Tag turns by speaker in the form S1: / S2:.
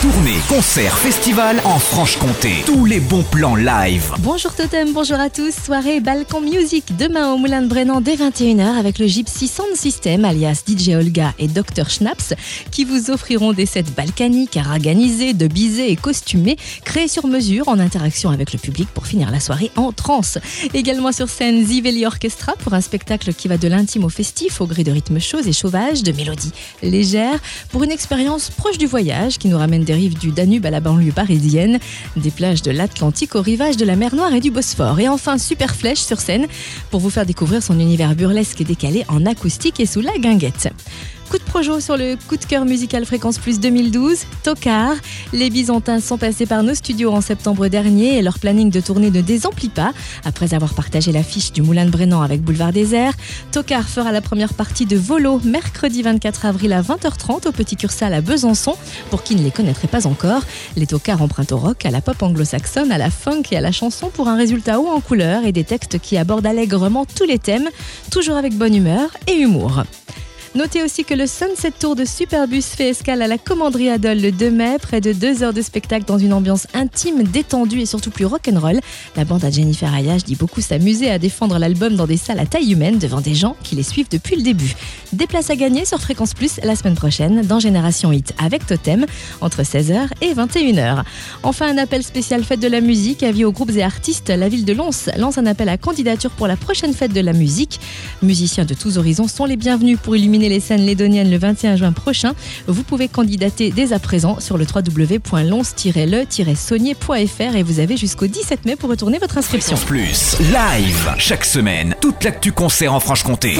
S1: Tournée, concert, festival en Franche-Comté. Tous les bons plans live.
S2: Bonjour Totem, bonjour à tous. Soirée Balkan Music demain au Moulin de Brennan dès 21h avec le Gypsy Sound System alias DJ Olga et Dr Schnaps qui vous offriront des sets balkaniques, organisés, de bisés et costumés créés sur mesure en interaction avec le public pour finir la soirée en transe. Également sur scène Ziveli Orchestra pour un spectacle qui va de l'intime au festif au gré de rythmes chauds et sauvages, de mélodies légères pour une expérience proche du voyage qui nous ramène des rives du Danube à la banlieue parisienne, des plages de l'Atlantique au rivage de la mer Noire et du Bosphore. Et enfin, Super Flèche sur scène pour vous faire découvrir son univers burlesque et décalé en acoustique et sous la guinguette. Coup de projo sur le coup de cœur musical Fréquence Plus 2012, Tokar. Les Byzantins sont passés par nos studios en septembre dernier et leur planning de tournée ne désemplit pas. Après avoir partagé l'affiche du Moulin de Brennan avec Boulevard Désert, Tokar fera la première partie de Volo mercredi 24 avril à 20h30 au Petit Cursal à Besançon. Pour qui ne les connaîtrait pas encore, les Tokars empruntent au rock, à la pop anglo-saxonne, à la funk et à la chanson pour un résultat haut en couleur et des textes qui abordent allègrement tous les thèmes, toujours avec bonne humeur et humour. Notez aussi que le Sunset Tour de Superbus fait escale à la Commanderie Adol le 2 mai, près de deux heures de spectacle dans une ambiance intime, détendue et surtout plus rock'n'roll. La bande à Jennifer Ayash dit beaucoup s'amuser à défendre l'album dans des salles à taille humaine devant des gens qui les suivent depuis le début. Des places à gagner sur Fréquence Plus la semaine prochaine dans Génération Hit avec Totem entre 16h et 21h. Enfin, un appel spécial fête de la musique, avis aux groupes et artistes. La ville de Lons lance un appel à candidature pour la prochaine fête de la musique. Musiciens de tous horizons sont les bienvenus pour illuminer les scènes lédoniennes le 21 juin prochain. Vous pouvez candidater dès à présent sur le www.lons-le-saunier.fr et vous avez jusqu'au 17 mai pour retourner votre inscription.
S1: Plus. Live. Chaque semaine. Toute l'actu concert en Franche-Comté.